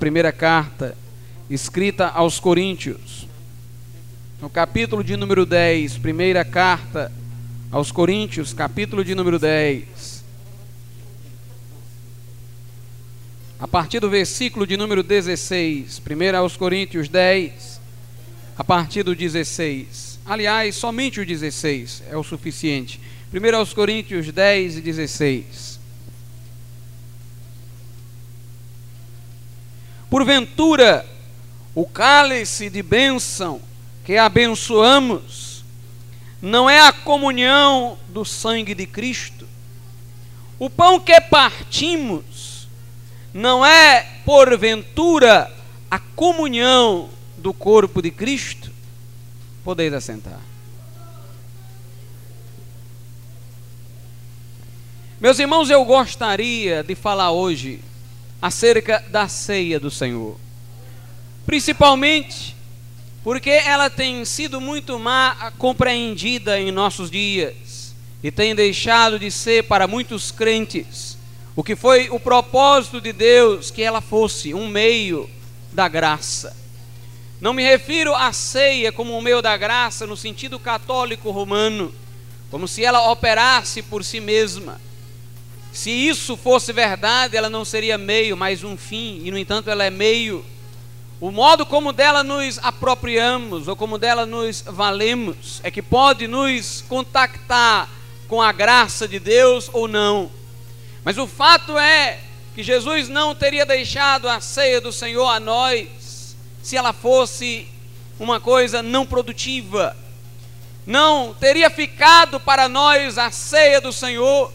primeira carta escrita aos Coríntios, no capítulo de número 10, primeira carta aos Coríntios, capítulo de número 10. A partir do versículo de número 16, primeiro aos Coríntios 10, a partir do 16. Aliás, somente o 16 é o suficiente. Primeiro aos Coríntios 10 e 16. Porventura, o cálice de bênção que abençoamos não é a comunhão do sangue de Cristo. O pão que partimos não é, porventura, a comunhão do corpo de Cristo. Podeis assentar. Meus irmãos, eu gostaria de falar hoje acerca da ceia do Senhor. Principalmente porque ela tem sido muito má compreendida em nossos dias e tem deixado de ser para muitos crentes o que foi o propósito de Deus que ela fosse um meio da graça. Não me refiro à ceia como um meio da graça no sentido católico romano, como se ela operasse por si mesma se isso fosse verdade, ela não seria meio, mas um fim, e no entanto ela é meio. O modo como dela nos apropriamos, ou como dela nos valemos, é que pode nos contactar com a graça de Deus ou não. Mas o fato é que Jesus não teria deixado a ceia do Senhor a nós se ela fosse uma coisa não produtiva. Não teria ficado para nós a ceia do Senhor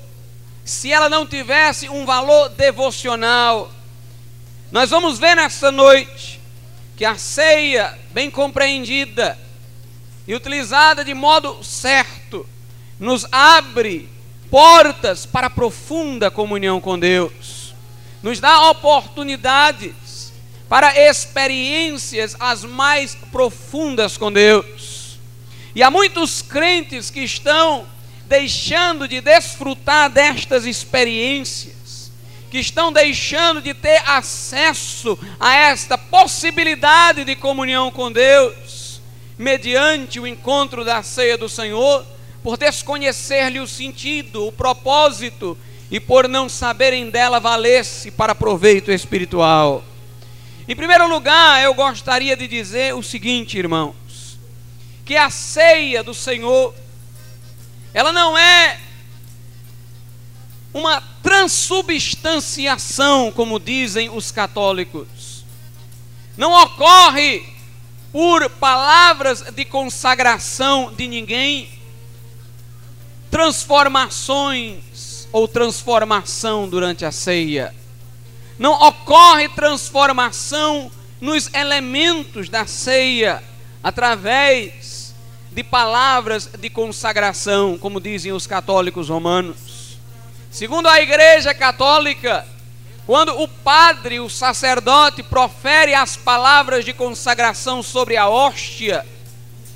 se ela não tivesse um valor devocional. Nós vamos ver nessa noite que a ceia, bem compreendida e utilizada de modo certo, nos abre portas para profunda comunhão com Deus, nos dá oportunidades para experiências as mais profundas com Deus. E há muitos crentes que estão deixando de desfrutar destas experiências, que estão deixando de ter acesso a esta possibilidade de comunhão com Deus, mediante o encontro da ceia do Senhor, por desconhecer-lhe o sentido, o propósito e por não saberem dela valer-se para proveito espiritual. Em primeiro lugar, eu gostaria de dizer o seguinte, irmãos: que a ceia do Senhor ela não é uma transubstanciação, como dizem os católicos. Não ocorre por palavras de consagração de ninguém, transformações ou transformação durante a ceia. Não ocorre transformação nos elementos da ceia através de palavras de consagração, como dizem os católicos romanos. Segundo a Igreja Católica, quando o padre, o sacerdote, profere as palavras de consagração sobre a hóstia,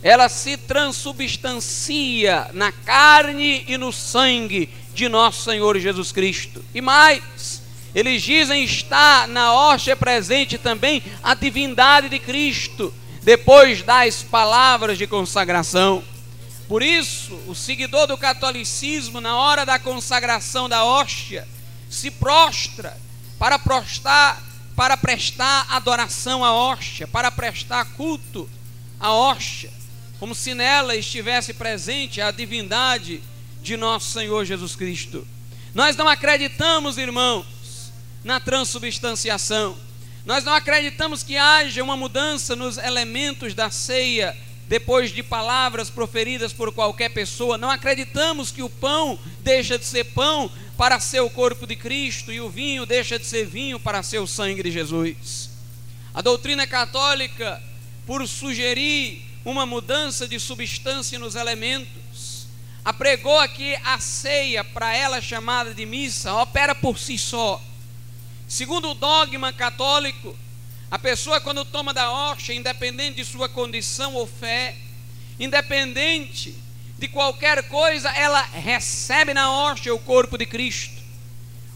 ela se transubstancia na carne e no sangue de nosso Senhor Jesus Cristo. E mais, eles dizem estar na hóstia presente também a divindade de Cristo, depois das palavras de consagração. Por isso, o seguidor do catolicismo, na hora da consagração da hóstia, se prostra para prostar, para prestar adoração à hóstia, para prestar culto à hóstia, como se nela estivesse presente a divindade de nosso Senhor Jesus Cristo. Nós não acreditamos, irmãos, na transubstanciação. Nós não acreditamos que haja uma mudança nos elementos da ceia depois de palavras proferidas por qualquer pessoa. Não acreditamos que o pão deixa de ser pão para ser o corpo de Cristo e o vinho deixa de ser vinho para ser o sangue de Jesus. A doutrina católica, por sugerir uma mudança de substância nos elementos, apregou que a ceia, para ela chamada de missa, opera por si só. Segundo o dogma católico, a pessoa quando toma da hóstia, independente de sua condição ou fé, independente de qualquer coisa, ela recebe na hóstia o corpo de Cristo.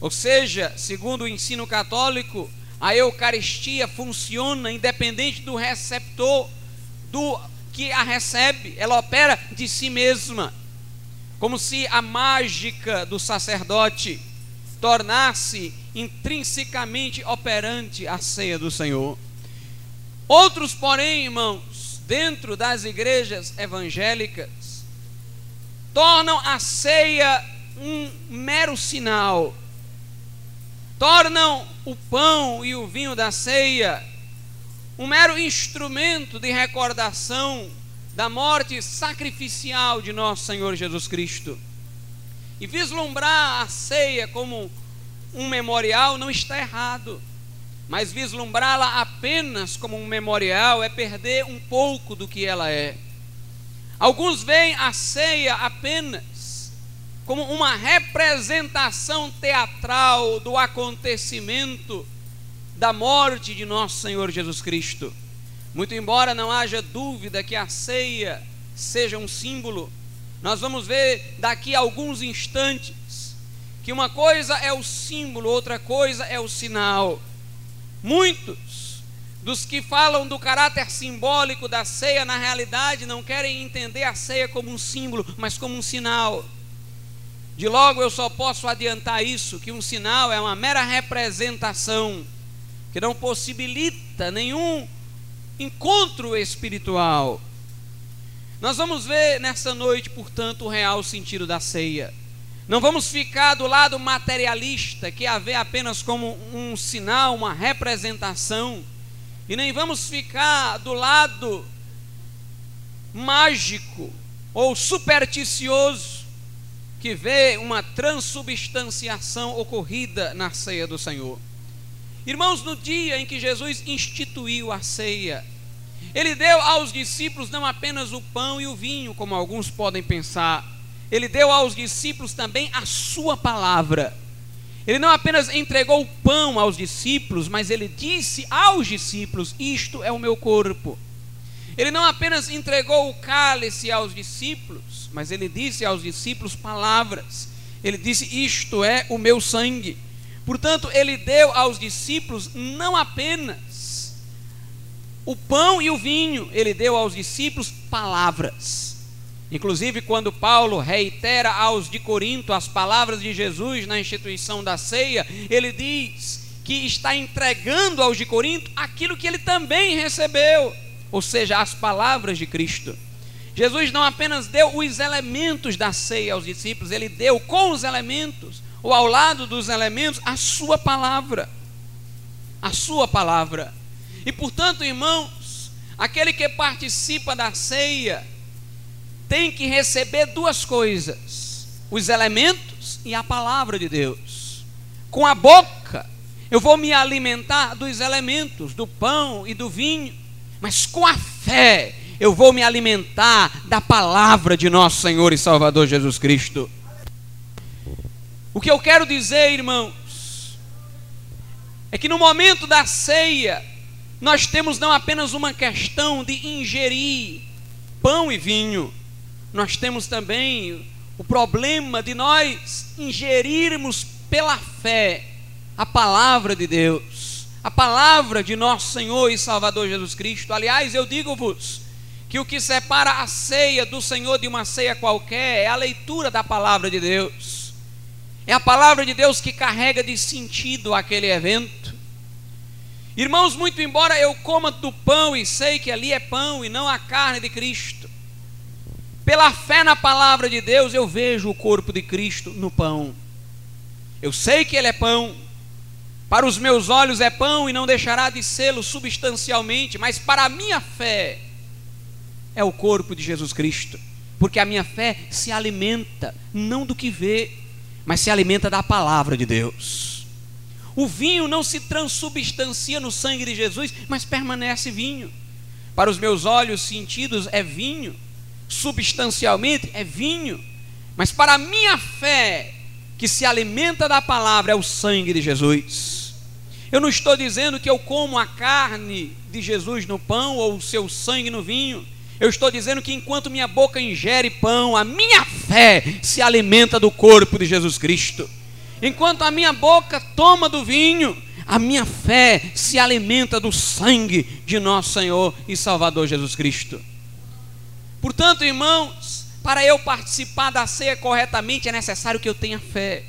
Ou seja, segundo o ensino católico, A Eucaristia funciona independente do receptor, do que a recebe, ela opera de si mesma, como se a mágica do sacerdote tornasse intrinsecamente operante a ceia do Senhor. Outros, porém, irmãos, dentro das igrejas evangélicas, tornam a ceia um mero sinal, tornam o pão e o vinho da ceia um mero instrumento de recordação da morte sacrificial de nosso Senhor Jesus Cristo. E vislumbrar a ceia como um memorial não está errado, mas vislumbrá-la apenas como um memorial é perder um pouco do que ela é. Alguns veem a ceia apenas como uma representação teatral do acontecimento da morte de nosso Senhor Jesus Cristo. Muito embora não haja dúvida que a ceia seja um símbolo, nós vamos ver daqui a alguns instantes que uma coisa é o símbolo, outra coisa é o sinal. Muitos dos que falam do caráter simbólico da ceia, na realidade, não querem entender a ceia como um símbolo, mas como um sinal. De logo eu só posso adiantar isso: que um sinal é uma mera representação que não possibilita nenhum encontro espiritual. Nós vamos ver nessa noite, portanto, o real sentido da ceia. Não vamos ficar do lado materialista, que a vê apenas como um sinal, uma representação, e nem vamos ficar do lado mágico ou supersticioso, que vê uma transubstanciação ocorrida na ceia do Senhor. Irmãos, no dia em que Jesus instituiu a ceia, ele deu aos discípulos não apenas o pão e o vinho, como alguns podem pensar, ele deu aos discípulos também a sua palavra. Ele não apenas entregou o pão aos discípulos, mas ele disse aos discípulos: Isto é o meu corpo. Ele não apenas entregou o cálice aos discípulos, mas ele disse aos discípulos palavras. Ele disse: Isto é o meu sangue. Portanto, ele deu aos discípulos não apenas o pão e o vinho, ele deu aos discípulos palavras. Inclusive, quando Paulo reitera aos de Corinto as palavras de Jesus na instituição da ceia, ele diz que está entregando aos de Corinto aquilo que ele também recebeu, ou seja, as palavras de Cristo. Jesus não apenas deu os elementos da ceia aos discípulos, ele deu com os elementos ou ao lado dos elementos, a sua palavra. A sua palavra. E portanto, irmãos, aquele que participa da ceia tem que receber duas coisas: os elementos e a palavra de Deus. Com a boca, eu vou me alimentar dos elementos, do pão e do vinho, mas com a fé, eu vou me alimentar da palavra de nosso Senhor e Salvador Jesus Cristo. O que eu quero dizer, irmãos, é que no momento da ceia, nós temos não apenas uma questão de ingerir pão e vinho, nós temos também o problema de nós ingerirmos pela fé a palavra de Deus, a palavra de nosso Senhor e Salvador Jesus Cristo. Aliás, eu digo-vos que o que separa a ceia do Senhor de uma ceia qualquer é a leitura da palavra de Deus. É a palavra de Deus que carrega de sentido aquele evento. Irmãos, muito embora eu coma do pão e sei que ali é pão e não a carne de Cristo, pela fé na palavra de Deus eu vejo o corpo de Cristo no pão. Eu sei que ele é pão. Para os meus olhos é pão e não deixará de sê-lo substancialmente, mas para a minha fé é o corpo de Jesus Cristo, porque a minha fé se alimenta não do que vê, mas se alimenta da palavra de Deus. O vinho não se transubstancia no sangue de Jesus, mas permanece vinho. Para os meus olhos sentidos é vinho, substancialmente é vinho, mas para a minha fé, que se alimenta da palavra, é o sangue de Jesus. Eu não estou dizendo que eu como a carne de Jesus no pão ou o seu sangue no vinho, eu estou dizendo que enquanto minha boca ingere pão, a minha fé se alimenta do corpo de Jesus Cristo. Enquanto a minha boca toma do vinho, A minha fé se alimenta do sangue de nosso Senhor e Salvador Jesus Cristo. Portanto, irmãos, para eu participar da ceia corretamente é necessário que eu tenha fé.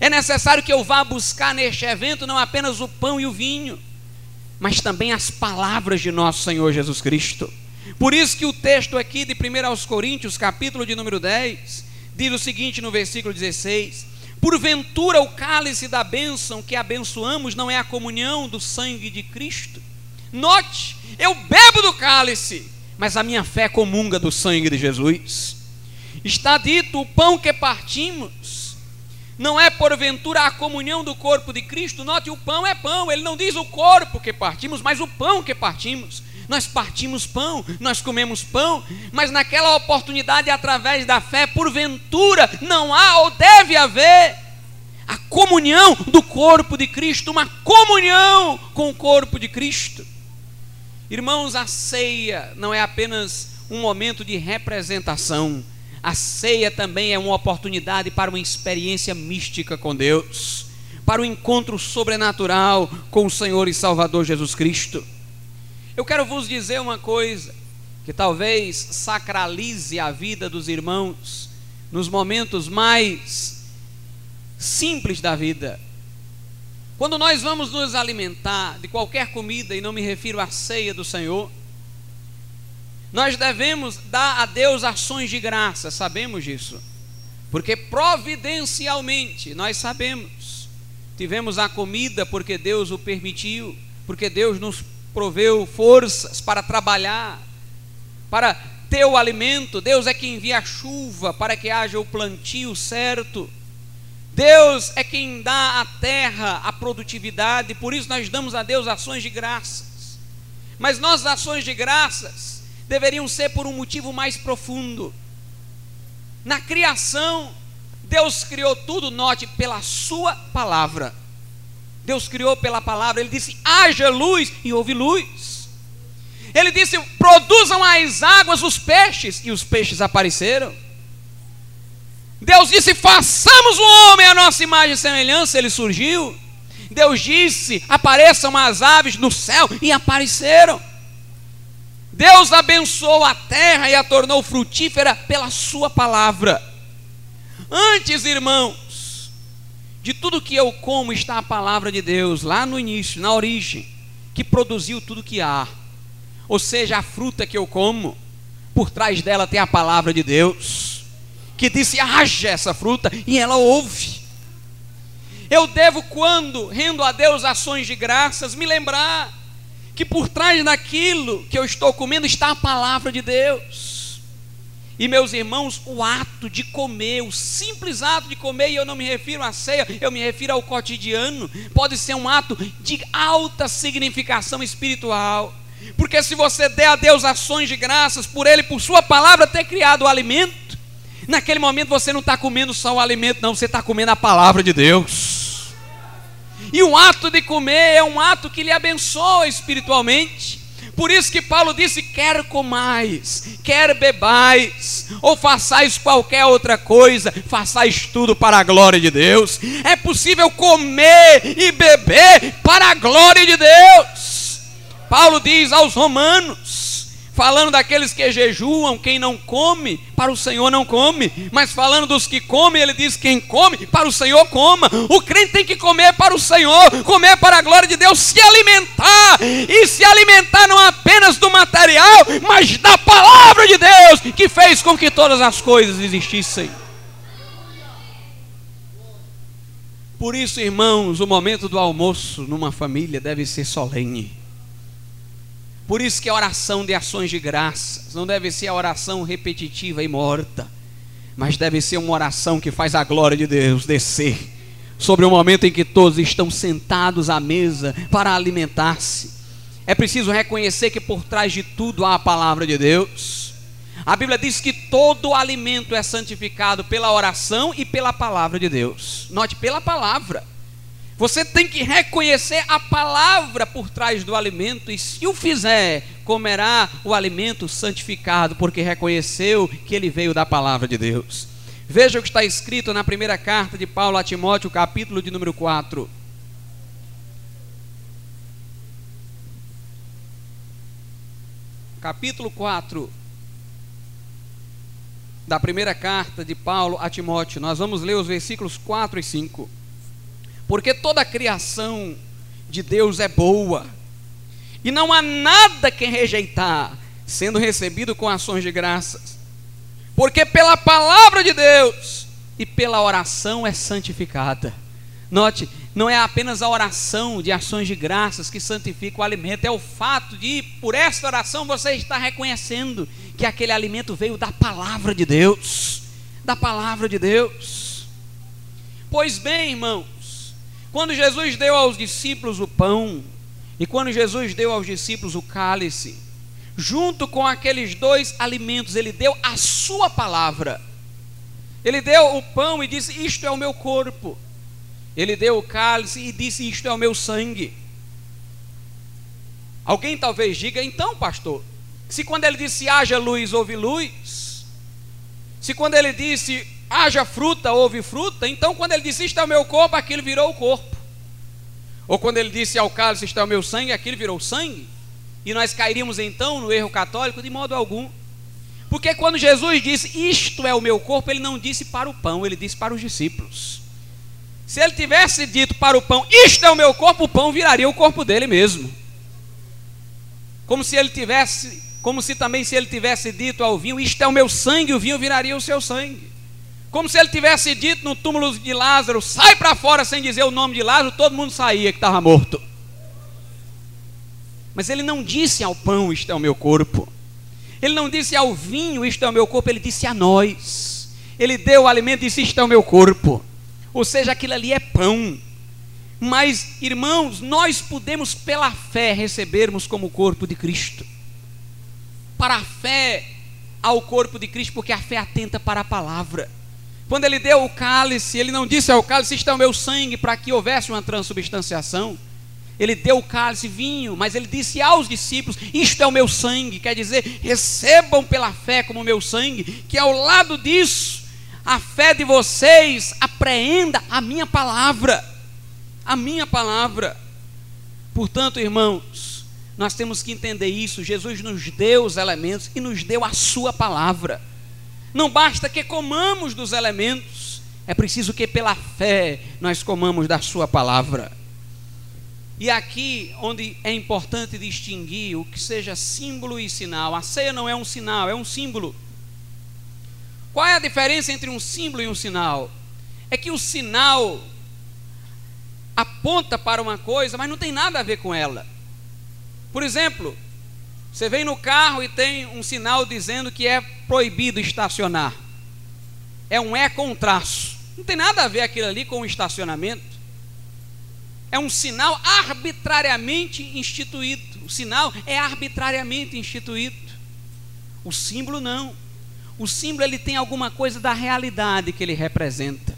É necessário que eu vá buscar neste evento não apenas o pão e o vinho, mas também as palavras de nosso Senhor Jesus Cristo. Por isso que o texto aqui de 1 aos Coríntios, capítulo de número 10, diz o seguinte no versículo 16: Porventura o cálice da bênção que abençoamos não é a comunhão do sangue de Cristo? Note, eu bebo do cálice, mas a minha fé comunga do sangue de Jesus. Está dito: o pão que partimos não é porventura a comunhão do corpo de Cristo. Note, o pão é pão, ele não diz o corpo que partimos, mas o pão que partimos. Nós partimos pão, nós comemos pão, mas naquela oportunidade, através da fé, porventura, não há ou deve haver a comunhão do corpo de Cristo, uma comunhão com o corpo de Cristo. Irmãos, a ceia não é apenas um momento de representação, a ceia também é uma oportunidade para uma experiência mística com Deus, para o um encontro sobrenatural com o Senhor e Salvador Jesus Cristo. Eu quero vos dizer uma coisa que talvez sacralize a vida dos irmãos nos momentos mais simples da vida. Quando nós vamos nos alimentar de qualquer comida, e não me refiro à ceia do Senhor, nós devemos dar a Deus ações de graça, sabemos disso, porque providencialmente nós sabemos, tivemos a comida porque Deus o permitiu, porque Deus nos proveu forças para trabalhar, para ter o alimento. Deus é quem envia a chuva para que haja o plantio certo. Deus é quem dá à terra a produtividade, por isso nós damos a Deus ações de graças. Mas nossas ações de graças deveriam ser por um motivo mais profundo. Na criação, Deus criou tudo, note, pela Sua palavra. Deus criou pela palavra, ele disse: haja luz e houve luz. Ele disse: produzam as águas os peixes, e os peixes apareceram. Deus disse: façamos o homem a nossa imagem e semelhança, ele surgiu. Deus disse: apareçam as aves no céu, e apareceram. Deus abençoou a terra e a tornou frutífera pela Sua palavra. Antes, irmão, de tudo que eu como está a palavra de Deus, lá no início, na origem, que produziu tudo que há. Ou seja, a fruta que eu como, por trás dela tem a palavra de Deus, que disse: haja essa fruta, e ela ouve. Eu devo, quando rendo a Deus ações de graças, me lembrar que por trás daquilo que eu estou comendo está a palavra de Deus. E meus irmãos, o ato de comer, o simples ato de comer, e eu não me refiro à ceia, eu me refiro ao cotidiano, pode ser um ato de alta significação espiritual. Porque se você der a Deus ações de graças por Ele, por Sua palavra ter criado o alimento, naquele momento você não está comendo só o alimento, não, você está comendo a palavra de Deus. E o ato de comer é um ato que lhe abençoa espiritualmente. Por isso que Paulo disse: quer comais, quer bebais, ou façais qualquer outra coisa, façais tudo para a glória de Deus. É possível comer e beber para a glória de Deus. Paulo diz aos Romanos: falando daqueles que jejuam, quem não come, para o Senhor não come, mas falando dos que comem, ele diz: quem come, para o Senhor coma. O crente tem que comer para o Senhor, comer para a glória de Deus, se alimentar, e se alimentar não apenas do material, mas da palavra de Deus, que fez com que todas as coisas existissem. Por isso, irmãos, o momento do almoço numa família deve ser solene. Por isso que a oração de ações de graças não deve ser a oração repetitiva e morta, mas deve ser uma oração que faz a glória de Deus descer sobre o momento em que todos estão sentados à mesa para alimentar-se. É preciso reconhecer que por trás de tudo há a palavra de Deus. A Bíblia diz que todo alimento é santificado pela oração e pela palavra de Deus. Note, pela palavra. Você tem que reconhecer a palavra por trás do alimento, e se o fizer, comerá o alimento santificado, porque reconheceu que ele veio da palavra de Deus. Veja o que está escrito na primeira carta de Paulo a Timóteo, capítulo de número 4. Capítulo 4 da primeira carta de Paulo a Timóteo. Nós vamos ler os versículos 4 e 5. Porque toda a criação de Deus é boa, e não há nada que rejeitar, sendo recebido com ações de graças. Porque pela palavra de Deus e pela oração é santificada. Note, não é apenas a oração de ações de graças que santifica o alimento, é o fato de, por esta oração, você estar reconhecendo que aquele alimento veio da palavra de Deus. Da palavra de Deus. Pois bem, irmãos, quando Jesus deu aos discípulos o pão, e quando Jesus deu aos discípulos o cálice, junto com aqueles dois alimentos, ele deu a sua palavra. Ele deu o pão e disse: Isto é o meu corpo. Ele deu o cálice e disse: Isto é o meu sangue. Alguém talvez diga, então, pastor, se quando ele disse haja luz, houve luz, se quando ele disse haja fruta, houve fruta, então quando ele disse isto é o meu corpo, aquilo virou o corpo. Ou quando ele disse ao cálice é o meu sangue, aquilo virou sangue. E nós cairíamos então no erro católico de modo algum. Porque quando Jesus disse isto é o meu corpo, ele não disse para o pão, ele disse para os discípulos. Se ele tivesse dito para o pão, isto é o meu corpo, o pão viraria o corpo dele mesmo. Como se ele tivesse, como se também se ele tivesse dito ao vinho, isto é o meu sangue, o vinho viraria o seu sangue. Como se ele tivesse dito no túmulo de Lázaro, sai para fora sem dizer o nome de Lázaro, todo mundo saía que estava morto. Mas ele não disse ao pão, isto é o meu corpo. Ele não disse ao vinho, isto é o meu corpo, ele disse a nós. Ele deu o alimento e disse, isto é o meu corpo. Ou seja, aquilo ali é pão. Mas, irmãos, nós podemos pela fé recebermos como o corpo de Cristo. Para a fé ao corpo de Cristo, porque a fé atenta para a palavra. Quando ele deu o cálice, ele não disse ao cálice: Isto é o meu sangue, para que houvesse uma transubstanciação. Ele deu o cálice vinho, mas ele disse aos discípulos: Isto é o meu sangue. Quer dizer, recebam pela fé como o meu sangue, que ao lado disso a fé de vocês apreenda a minha palavra. A minha palavra. Portanto, irmãos, nós temos que entender isso. Jesus nos deu os elementos e nos deu a sua palavra. Não basta que comamos dos elementos, é preciso que pela fé nós comamos da sua palavra. E aqui onde é importante distinguir o que seja símbolo e sinal. A ceia não é um sinal, é um símbolo. Qual é a diferença entre um símbolo e um sinal? É que o sinal aponta para uma coisa, mas não tem nada a ver com ela. Por exemplo, você vem no carro e tem um sinal dizendo que é proibido estacionar. É um é com traço. Não tem nada a ver aquilo ali com o estacionamento. É um sinal arbitrariamente instituído. O sinal é arbitrariamente instituído. O símbolo não. O símbolo ele tem alguma coisa da realidade que ele representa.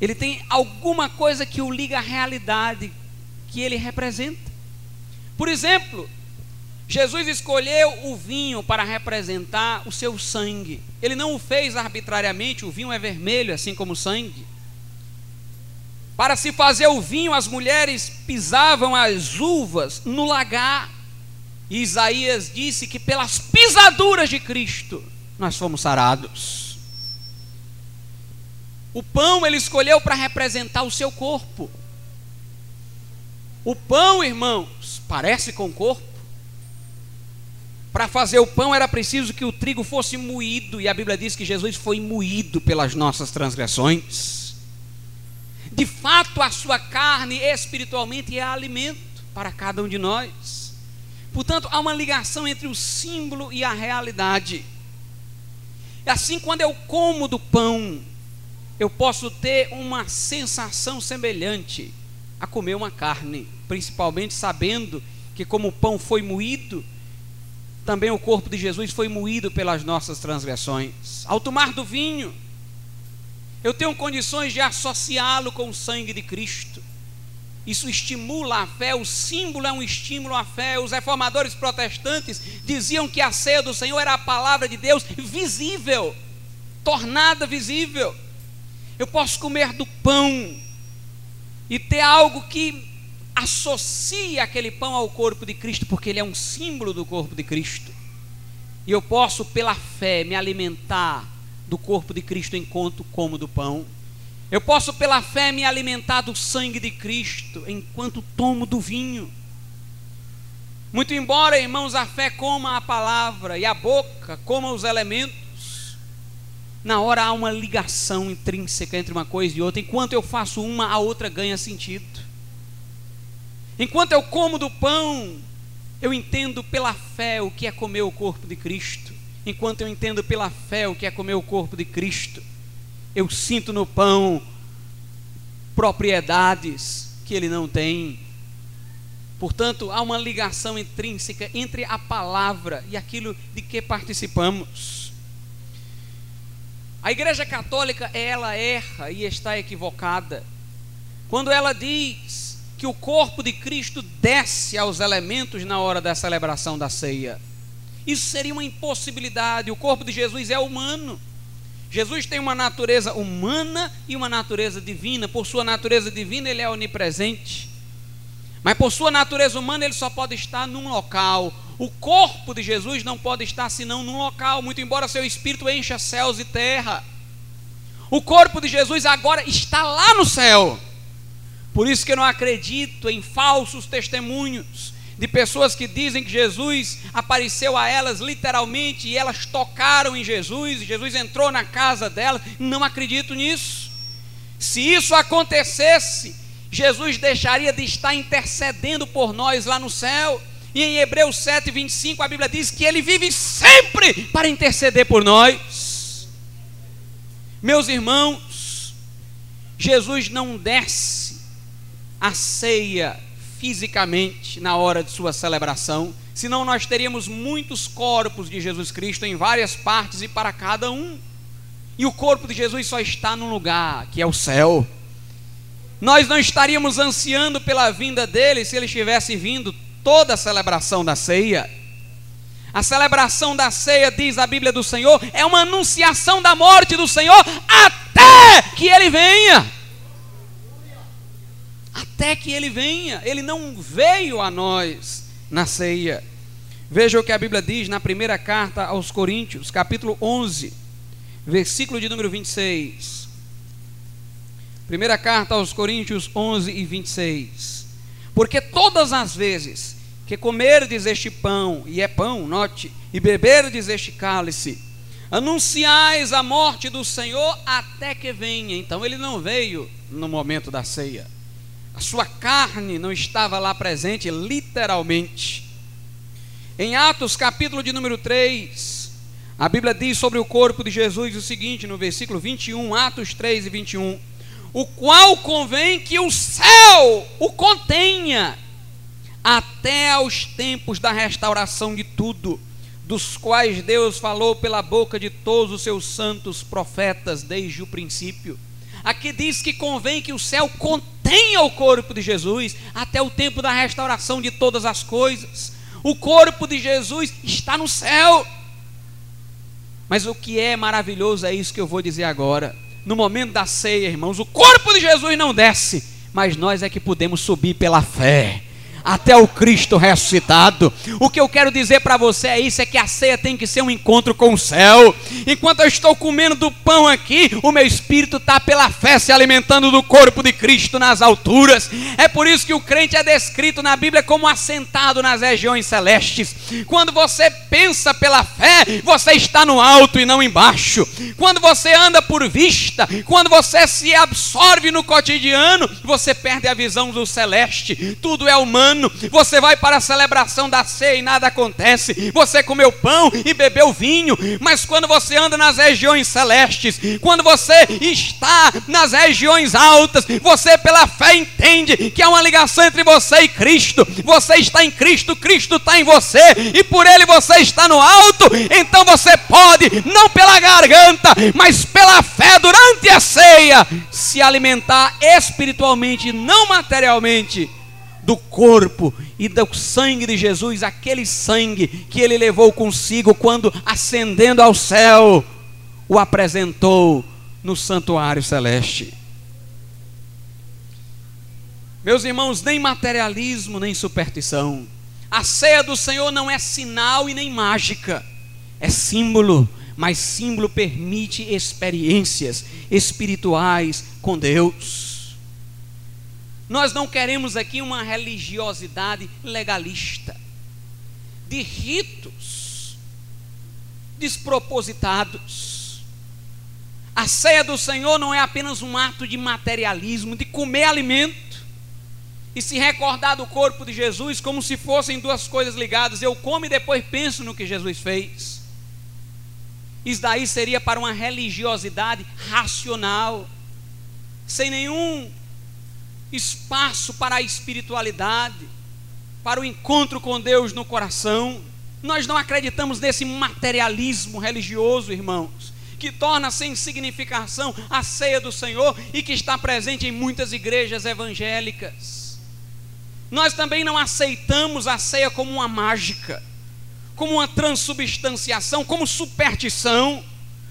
Ele tem alguma coisa que o liga à realidade que ele representa. Por exemplo, Jesus escolheu o vinho para representar o seu sangue. Ele não o fez arbitrariamente, o vinho é vermelho, assim como o sangue. Para se fazer o vinho, as mulheres pisavam as uvas no lagar. E Isaías disse que pelas pisaduras de Cristo nós fomos sarados. O pão ele escolheu para representar o seu corpo. O pão, irmãos, parece com o corpo. Para fazer o pão era preciso que o trigo fosse moído, e a Bíblia diz que Jesus foi moído pelas nossas transgressões. De fato, a sua carne espiritualmente é alimento para cada um de nós. Portanto, há uma ligação entre o símbolo e a realidade. Assim, quando eu como do pão, eu posso ter uma sensação semelhante a comer uma carne, principalmente sabendo que, como o pão foi moído, também o corpo de Jesus foi moído pelas nossas transgressões. Ao tomar do vinho, eu tenho condições de associá-lo com o sangue de Cristo. Isso estimula a fé, o símbolo é um estímulo à fé. Os reformadores protestantes diziam que a ceia do Senhor era a palavra de Deus visível, tornada visível. Eu posso comer do pão e ter algo que associa aquele pão ao corpo de Cristo, porque ele é um símbolo do corpo de Cristo. E eu posso, pela fé, me alimentar do corpo de Cristo enquanto como do pão. Eu posso, pela fé, me alimentar do sangue de Cristo enquanto tomo do vinho. Muito embora, irmãos, a fé coma a palavra e a boca coma os elementos, na hora há uma ligação intrínseca entre uma coisa e outra. Enquanto eu faço uma, a outra ganha sentido. Enquanto eu como do pão, eu entendo pela fé o que é comer o corpo de Cristo. Enquanto eu entendo pela fé o que é comer o corpo de Cristo, eu sinto no pão propriedades que ele não tem. Portanto, há uma ligação intrínseca entre a palavra e aquilo de que participamos. A Igreja Católica, ela erra e está equivocada quando ela diz que o corpo de Cristo desce aos elementos na hora da celebração da ceia. Isso seria uma impossibilidade. O corpo de Jesus é humano. Jesus tem uma natureza humana e uma natureza divina. Por sua natureza divina, ele é onipresente. Mas por sua natureza humana, ele só pode estar num local. O corpo de Jesus não pode estar senão num local, muito embora seu espírito encha céus e terra. O corpo de Jesus agora está lá no céu. Por isso que eu não acredito em falsos testemunhos de pessoas que dizem que Jesus apareceu a elas literalmente e elas tocaram em Jesus, e Jesus entrou na casa delas. Não acredito nisso. Se isso acontecesse, Jesus deixaria de estar intercedendo por nós lá no céu. E em Hebreus 7, 25, a Bíblia diz que ele vive sempre para interceder por nós. Meus irmãos, Jesus não desce a ceia fisicamente na hora de sua celebração, senão nós teríamos muitos corpos de Jesus Cristo em várias partes e para cada um. E o corpo de Jesus só está num lugar, que é o céu. Nós não estaríamos ansiando pela vinda dele se ele estivesse vindo toda a celebração da ceia. A celebração da ceia, diz a Bíblia do Senhor, é uma anunciação da morte do Senhor até que ele venha até que ele venha. Ele não veio a nós na ceia. Veja o que a Bíblia diz na primeira carta aos Coríntios, capítulo 11, versículo de número 26. Primeira carta aos Coríntios 11 e 26. Porque todas as vezes que comerdes este pão, e é pão, note, e beberdes este cálice, anunciais a morte do Senhor até que venha. Então ele não veio no momento da ceia a sua carne não estava lá presente, literalmente. Em Atos, capítulo de número 3, a Bíblia diz sobre o corpo de Jesus o seguinte, no versículo 21, Atos 3 e 21: O qual convém que o céu o contenha, até aos tempos da restauração de tudo, dos quais Deus falou pela boca de todos os seus santos profetas desde o princípio. Aqui diz que convém que o céu contenha o corpo de Jesus até o tempo da restauração de todas as coisas. O corpo de Jesus está no céu. Mas o que é maravilhoso é isso que eu vou dizer agora. No momento da ceia, irmãos, o corpo de Jesus não desce, mas nós é que podemos subir pela fé até o Cristo ressuscitado. O que eu quero dizer para você é isso: é que a ceia tem que ser um encontro com o céu. Enquanto eu estou comendo do pão aqui, o meu espírito está pela fé se alimentando do corpo de Cristo nas alturas. É por isso que o crente é descrito na Bíblia como assentado nas regiões celestes. Quando você pensa pela fé, você está no alto e não embaixo. Quando você anda por vista, quando você se absorve no cotidiano, você perde a visão do celeste. Tudo é humano ano, você vai para a celebração da ceia e nada acontece, você comeu pão e bebeu vinho, mas quando você anda nas regiões celestes, quando você está nas regiões altas, você pela fé entende que há uma ligação entre você e Cristo, você está em Cristo, Cristo está em você, e por Ele você está no alto, então você pode, não pela garganta, mas pela fé durante a ceia, se alimentar espiritualmente, não materialmente do corpo e do sangue de Jesus, aquele sangue que ele levou consigo quando, ascendendo ao céu, o apresentou no santuário celeste. Meus irmãos, nem materialismo, nem superstição. A ceia do Senhor não é sinal e nem mágica, é símbolo, mas símbolo permite experiências espirituais com Deus. Nós não queremos aqui uma religiosidade legalista, de ritos despropositados. A ceia do Senhor não é apenas um ato de materialismo, de comer alimento e se recordar do corpo de Jesus como se fossem duas coisas ligadas. Eu como e depois penso no que Jesus fez. Isso daí seria para uma religiosidade racional, sem nenhum espaço para a espiritualidade, para o encontro com Deus no coração. Nós não acreditamos nesse materialismo religioso, irmãos, que torna sem significação a ceia do Senhor e que está presente em muitas igrejas evangélicas. Nós também não aceitamos a ceia como uma mágica, como uma transubstanciação, como superstição,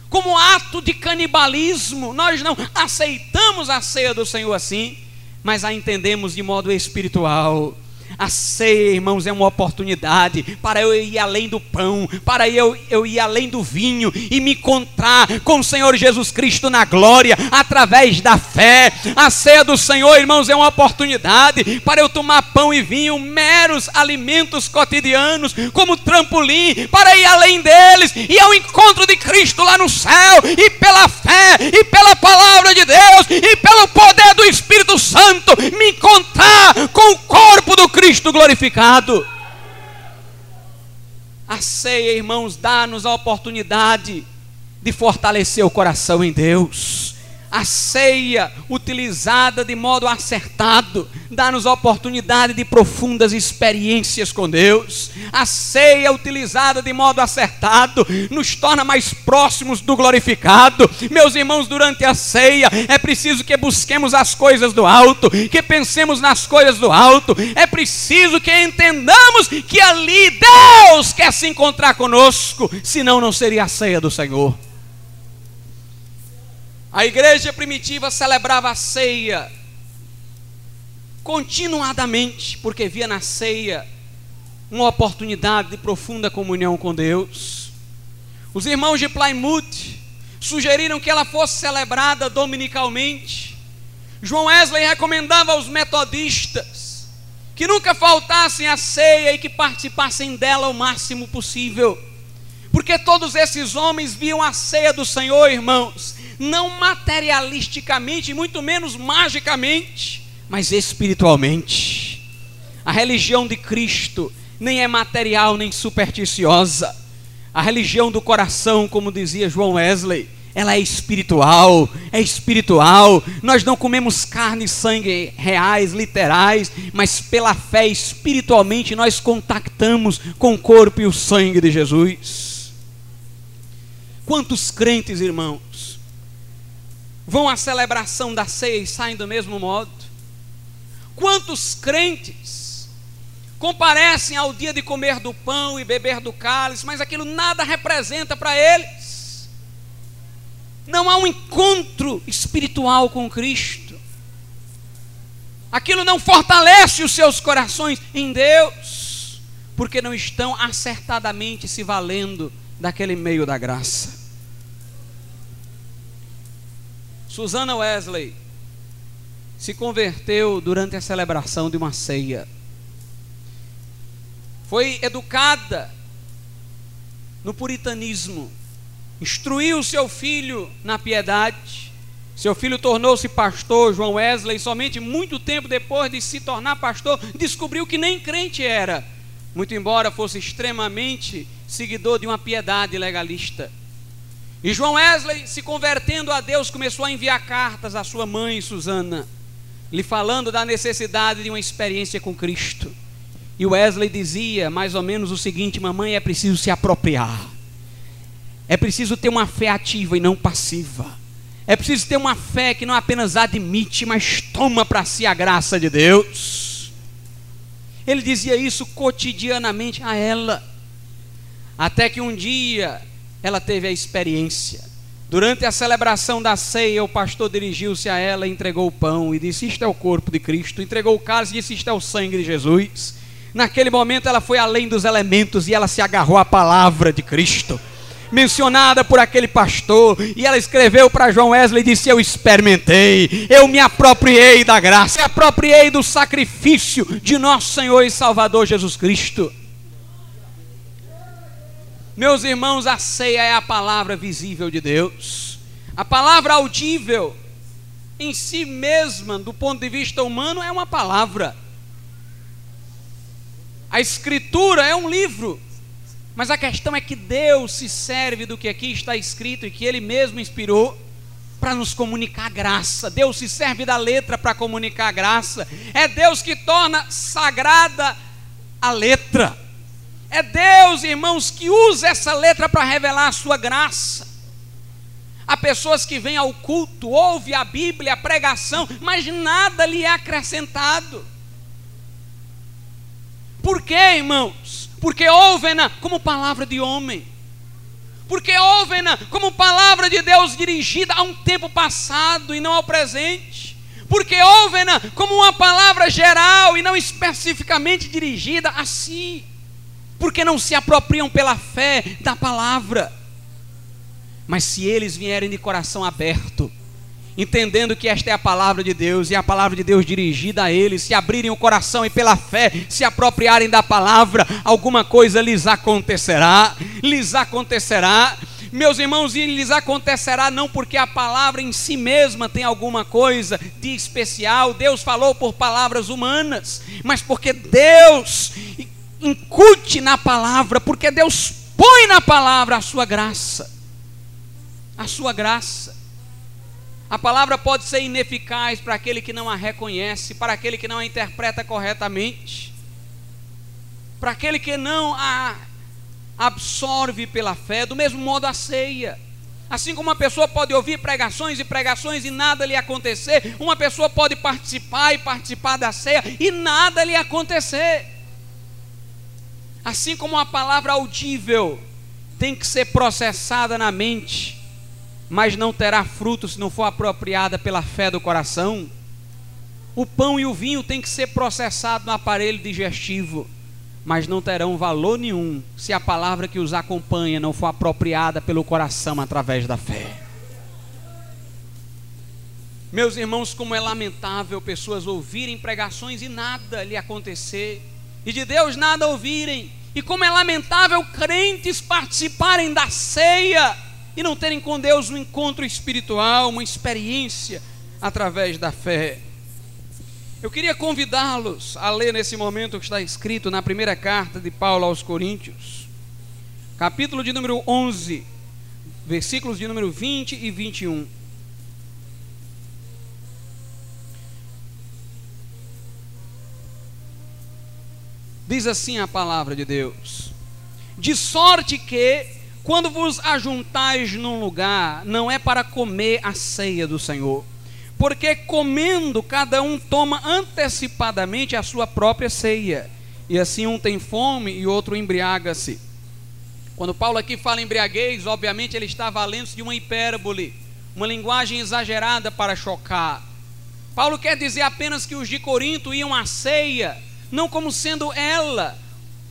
como ato de canibalismo. Nós não aceitamos a ceia do Senhor assim, mas a entendemos de modo espiritual a ceia, irmãos, é uma oportunidade para eu ir além do pão, para eu, eu ir além do vinho e me encontrar com o Senhor Jesus Cristo na glória, através da fé. A ceia do Senhor, irmãos, é uma oportunidade para eu tomar pão e vinho, meros alimentos cotidianos, como trampolim, para ir além deles e ao encontro de Cristo lá no céu, e pela fé, e pela palavra de Deus, e pelo Santo, me encontrar com o corpo do Cristo glorificado. A ceia, irmãos, dá-nos a oportunidade de fortalecer o coração em Deus a ceia utilizada de modo acertado dá-nos oportunidade de profundas experiências com Deus. A ceia utilizada de modo acertado nos torna mais próximos do glorificado. Meus irmãos, durante a ceia é preciso que busquemos as coisas do alto, que pensemos nas coisas do alto. É preciso que entendamos que ali Deus quer se encontrar conosco, senão não seria a ceia do Senhor. A igreja primitiva celebrava a ceia continuadamente, porque via na ceia uma oportunidade de profunda comunhão com Deus. Os irmãos de Plymouth sugeriram que ela fosse celebrada dominicalmente. João Wesley recomendava aos metodistas que nunca faltassem a ceia e que participassem dela o máximo possível. Porque todos esses homens viam a ceia do Senhor, irmãos, não materialisticamente, muito menos magicamente, mas espiritualmente. A religião de Cristo nem é material nem supersticiosa. A religião do coração, como dizia João Wesley, ela é espiritual, é espiritual. Nós não comemos carne e sangue reais, literais, mas pela fé espiritualmente nós contactamos com o corpo e o sangue de Jesus. Quantos crentes, irmãos, vão à celebração da ceia e saem do mesmo modo? Quantos crentes comparecem ao dia de comer do pão e beber do cálice, mas aquilo nada representa para eles? Não há um encontro espiritual com Cristo. Aquilo não fortalece os seus corações em Deus, porque não estão acertadamente se valendo daquele meio da graça. Susana Wesley se converteu durante a celebração de uma ceia. Foi educada no puritanismo, instruiu seu filho na piedade. Seu filho tornou-se pastor, João Wesley, somente muito tempo depois de se tornar pastor, descobriu que nem crente era, muito embora fosse extremamente seguidor de uma piedade legalista. E João Wesley, se convertendo a Deus, começou a enviar cartas à sua mãe, Susana, lhe falando da necessidade de uma experiência com Cristo. E Wesley dizia mais ou menos o seguinte: Mamãe, é preciso se apropriar, é preciso ter uma fé ativa e não passiva. É preciso ter uma fé que não apenas admite, mas toma para si a graça de Deus. Ele dizia isso cotidianamente a ela. Até que um dia ela teve a experiência Durante a celebração da ceia, o pastor dirigiu-se a ela, entregou o pão e disse: Isto é o corpo de Cristo. Entregou o cálice e disse: Isto é o sangue de Jesus. Naquele momento, ela foi além dos elementos e ela se agarrou à palavra de Cristo, mencionada por aquele pastor. E ela escreveu para João Wesley e disse: Eu experimentei, eu me apropriei da graça, me apropriei do sacrifício de nosso Senhor e Salvador Jesus Cristo. Meus irmãos, a ceia é a palavra visível de Deus. A palavra audível, em si mesma, do ponto de vista humano, é uma palavra. A Escritura é um livro. Mas a questão é que Deus se serve do que aqui está escrito e que Ele mesmo inspirou para nos comunicar graça. Deus se serve da letra para comunicar graça. É Deus que torna sagrada a letra. É Deus, irmãos, que usa essa letra para revelar a sua graça. Há pessoas que vêm ao culto, ouvem a Bíblia, a pregação, mas nada lhe é acrescentado. Por quê, irmãos? Porque ouvem-na como palavra de homem. Porque ouvem-na como palavra de Deus dirigida a um tempo passado e não ao presente. Porque ouvem-na como uma palavra geral e não especificamente dirigida a si porque não se apropriam pela fé da palavra. Mas se eles vierem de coração aberto, entendendo que esta é a palavra de Deus e a palavra de Deus dirigida a eles, se abrirem o coração e pela fé se apropriarem da palavra, alguma coisa lhes acontecerá, lhes acontecerá. Meus irmãos, e lhes acontecerá não porque a palavra em si mesma tem alguma coisa de especial, Deus falou por palavras humanas, mas porque Deus incute na palavra, porque Deus põe na palavra a sua graça. A sua graça. A palavra pode ser ineficaz para aquele que não a reconhece, para aquele que não a interpreta corretamente, para aquele que não a absorve pela fé, do mesmo modo a ceia. Assim como uma pessoa pode ouvir pregações e pregações e nada lhe acontecer, uma pessoa pode participar e participar da ceia e nada lhe acontecer. Assim como a palavra audível tem que ser processada na mente, mas não terá fruto se não for apropriada pela fé do coração, o pão e o vinho tem que ser processado no aparelho digestivo, mas não terão valor nenhum se a palavra que os acompanha não for apropriada pelo coração através da fé. Meus irmãos, como é lamentável pessoas ouvirem pregações e nada lhe acontecer e de Deus nada ouvirem. E como é lamentável crentes participarem da ceia e não terem com Deus um encontro espiritual, uma experiência através da fé. Eu queria convidá-los a ler nesse momento o que está escrito na primeira carta de Paulo aos Coríntios, capítulo de número 11, versículos de número 20 e 21. Diz assim a palavra de Deus: De sorte que, quando vos ajuntais num lugar, não é para comer a ceia do Senhor, porque comendo cada um toma antecipadamente a sua própria ceia, e assim um tem fome e outro embriaga-se. Quando Paulo aqui fala embriaguez, obviamente ele está valendo-se de uma hipérbole, uma linguagem exagerada para chocar. Paulo quer dizer apenas que os de Corinto iam à ceia não como sendo ela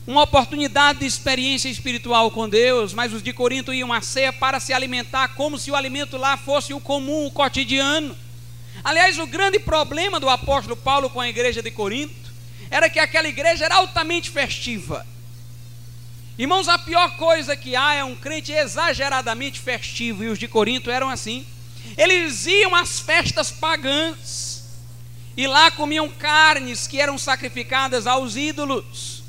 uma oportunidade de experiência espiritual com Deus, mas os de Corinto iam à ceia para se alimentar como se o alimento lá fosse o comum, o cotidiano. Aliás, o grande problema do apóstolo Paulo com a igreja de Corinto era que aquela igreja era altamente festiva. Irmãos, a pior coisa que há é um crente exageradamente festivo, e os de Corinto eram assim. Eles iam às festas pagãs e lá comiam carnes que eram sacrificadas aos ídolos.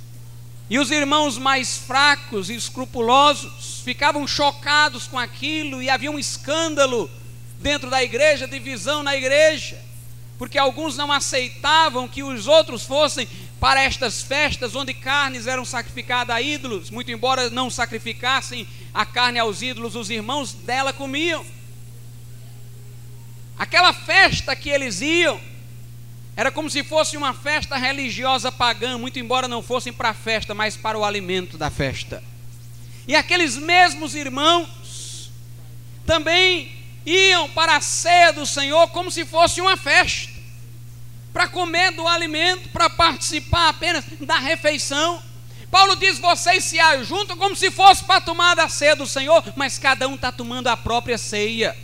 E os irmãos mais fracos e escrupulosos ficavam chocados com aquilo e havia um escândalo dentro da igreja, divisão na igreja, porque alguns não aceitavam que os outros fossem para estas festas onde carnes eram sacrificadas a ídolos, muito embora não sacrificassem a carne aos ídolos, os irmãos dela comiam. Aquela festa que eles iam, era como se fosse uma festa religiosa pagã, muito embora não fossem para a festa, mas para o alimento da festa. E aqueles mesmos irmãos também iam para a ceia do Senhor como se fosse uma festa, para comer do alimento, para participar apenas da refeição. Paulo diz: vocês se ajuntam como se fosse para tomar da ceia do Senhor, mas cada um está tomando a própria ceia.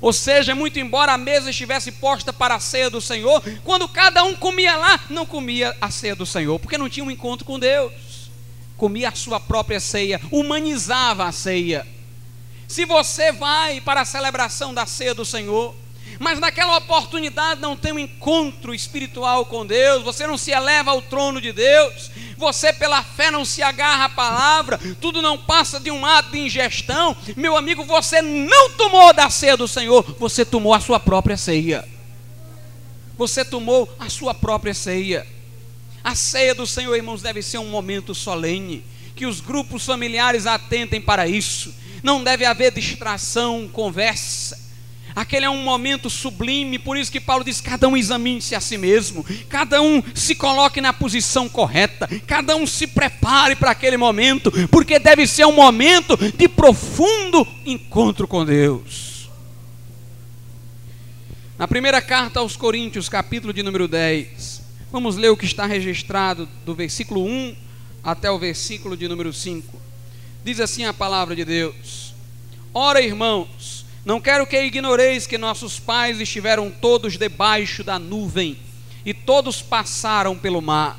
Ou seja, muito embora a mesa estivesse posta para a ceia do Senhor, quando cada um comia lá, não comia a ceia do Senhor, porque não tinha um encontro com Deus. Comia a sua própria ceia, humanizava a ceia. Se você vai para a celebração da ceia do Senhor, mas naquela oportunidade não tem um encontro espiritual com Deus, você não se eleva ao trono de Deus, você pela fé não se agarra à palavra, tudo não passa de um ato de ingestão, meu amigo, você não tomou da ceia do Senhor, você tomou a sua própria ceia. Você tomou a sua própria ceia. A ceia do Senhor, irmãos, deve ser um momento solene, que os grupos familiares atentem para isso. Não deve haver distração, conversa Aquele é um momento sublime, por isso que Paulo diz: cada um examine-se a si mesmo, cada um se coloque na posição correta, cada um se prepare para aquele momento, porque deve ser um momento de profundo encontro com Deus. Na primeira carta aos Coríntios, capítulo de número 10, vamos ler o que está registrado do versículo 1 até o versículo de número 5. Diz assim a palavra de Deus: Ora, irmãos, não quero que ignoreis que nossos pais estiveram todos debaixo da nuvem, e todos passaram pelo mar,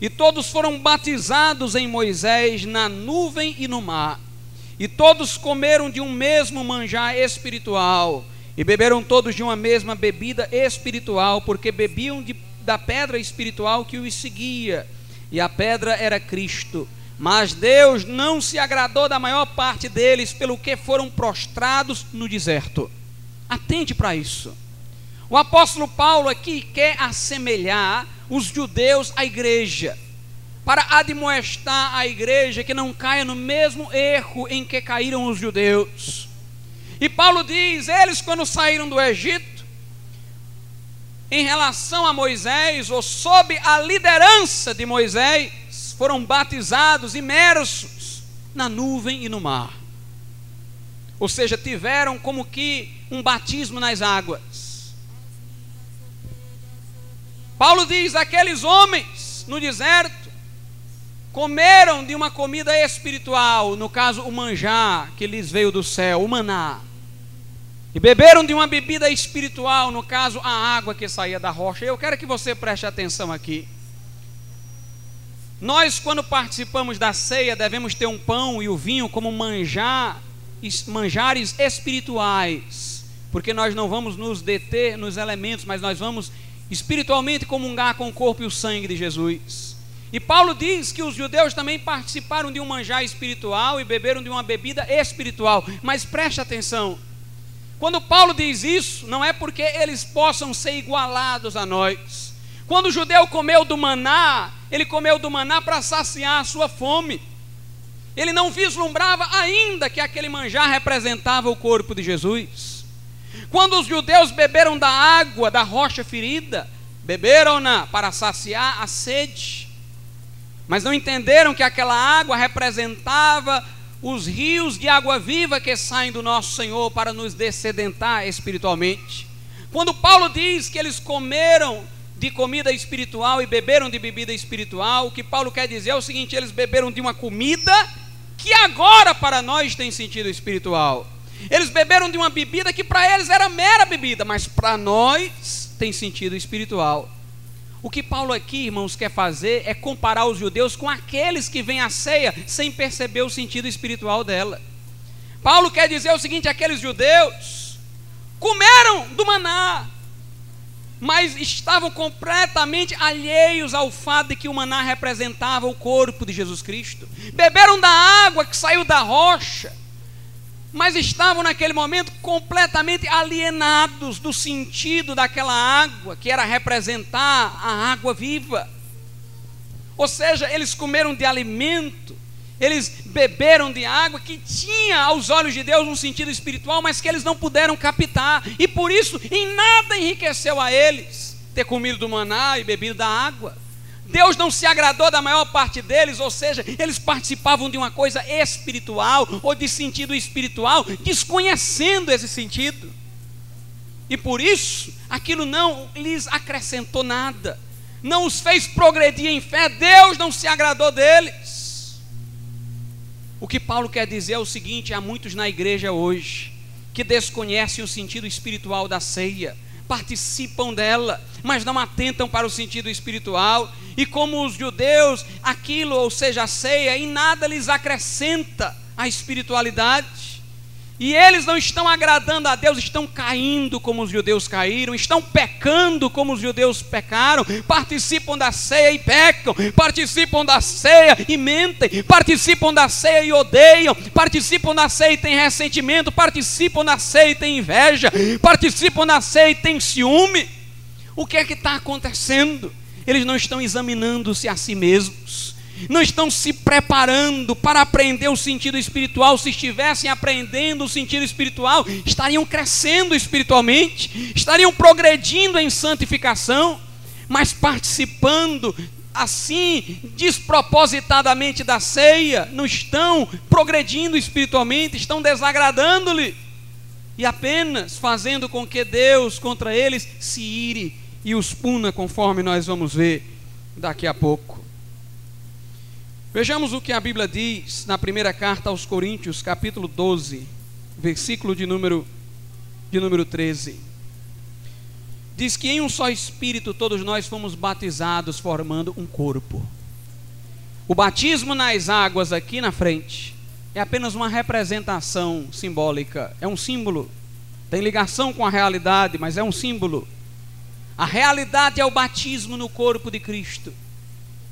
e todos foram batizados em Moisés na nuvem e no mar, e todos comeram de um mesmo manjar espiritual, e beberam todos de uma mesma bebida espiritual, porque bebiam de, da pedra espiritual que os seguia, e a pedra era Cristo. Mas Deus não se agradou da maior parte deles, pelo que foram prostrados no deserto. Atente para isso. O apóstolo Paulo aqui quer assemelhar os judeus à igreja, para admoestar a igreja que não caia no mesmo erro em que caíram os judeus. E Paulo diz: eles, quando saíram do Egito, em relação a Moisés, ou sob a liderança de Moisés, foram batizados, imersos na nuvem e no mar. Ou seja, tiveram como que um batismo nas águas. Paulo diz: aqueles homens no deserto comeram de uma comida espiritual, no caso o manjar que lhes veio do céu, o maná. E beberam de uma bebida espiritual, no caso a água que saía da rocha. Eu quero que você preste atenção aqui. Nós, quando participamos da ceia, devemos ter um pão e o vinho como manjar, manjares espirituais, porque nós não vamos nos deter nos elementos, mas nós vamos espiritualmente comungar com o corpo e o sangue de Jesus. E Paulo diz que os judeus também participaram de um manjar espiritual e beberam de uma bebida espiritual, mas preste atenção. Quando Paulo diz isso, não é porque eles possam ser igualados a nós. Quando o judeu comeu do maná, ele comeu do maná para saciar a sua fome. Ele não vislumbrava ainda que aquele manjar representava o corpo de Jesus. Quando os judeus beberam da água da rocha ferida, beberam-na para saciar a sede, mas não entenderam que aquela água representava os rios de água viva que saem do nosso Senhor para nos descedentar espiritualmente. Quando Paulo diz que eles comeram de comida espiritual e beberam de bebida espiritual. O que Paulo quer dizer é o seguinte: eles beberam de uma comida que agora para nós tem sentido espiritual. Eles beberam de uma bebida que para eles era mera bebida, mas para nós tem sentido espiritual. O que Paulo aqui, irmãos, quer fazer é comparar os judeus com aqueles que vêm à ceia sem perceber o sentido espiritual dela. Paulo quer dizer o seguinte: aqueles judeus comeram do maná, mas estavam completamente alheios ao fato de que o maná representava o corpo de Jesus Cristo. Beberam da água que saiu da rocha, mas estavam naquele momento completamente alienados do sentido daquela água, que era representar a água viva. Ou seja, eles comeram de alimento eles beberam de água que tinha aos olhos de Deus um sentido espiritual, mas que eles não puderam captar, e por isso em nada enriqueceu a eles ter comido do maná e bebido da água. Deus não se agradou da maior parte deles, ou seja, eles participavam de uma coisa espiritual ou de sentido espiritual, desconhecendo esse sentido. E por isso, aquilo não lhes acrescentou nada, não os fez progredir em fé, Deus não se agradou deles. O que Paulo quer dizer é o seguinte: há muitos na igreja hoje que desconhecem o sentido espiritual da ceia, participam dela, mas não atentam para o sentido espiritual, e como os judeus, aquilo, ou seja, a ceia, em nada lhes acrescenta a espiritualidade. E eles não estão agradando a Deus, estão caindo como os judeus caíram, estão pecando como os judeus pecaram, participam da ceia e pecam, participam da ceia e mentem, participam da ceia e odeiam, participam da ceia e têm ressentimento, participam da ceia e têm inveja, participam da ceia e têm ciúme. O que é que está acontecendo? Eles não estão examinando-se a si mesmos não estão se preparando para aprender o sentido espiritual. Se estivessem aprendendo o sentido espiritual, estariam crescendo espiritualmente, estariam progredindo em santificação, mas participando assim despropositadamente da ceia, não estão progredindo espiritualmente, estão desagradando-lhe e apenas fazendo com que Deus contra eles se ire e os puna, conforme nós vamos ver daqui a pouco. Vejamos o que a Bíblia diz na primeira carta aos Coríntios, capítulo 12, versículo de número, de número 13. Diz que em um só Espírito todos nós fomos batizados, formando um corpo. O batismo nas águas aqui na frente é apenas uma representação simbólica, é um símbolo, tem ligação com a realidade, mas é um símbolo. A realidade é o batismo no corpo de Cristo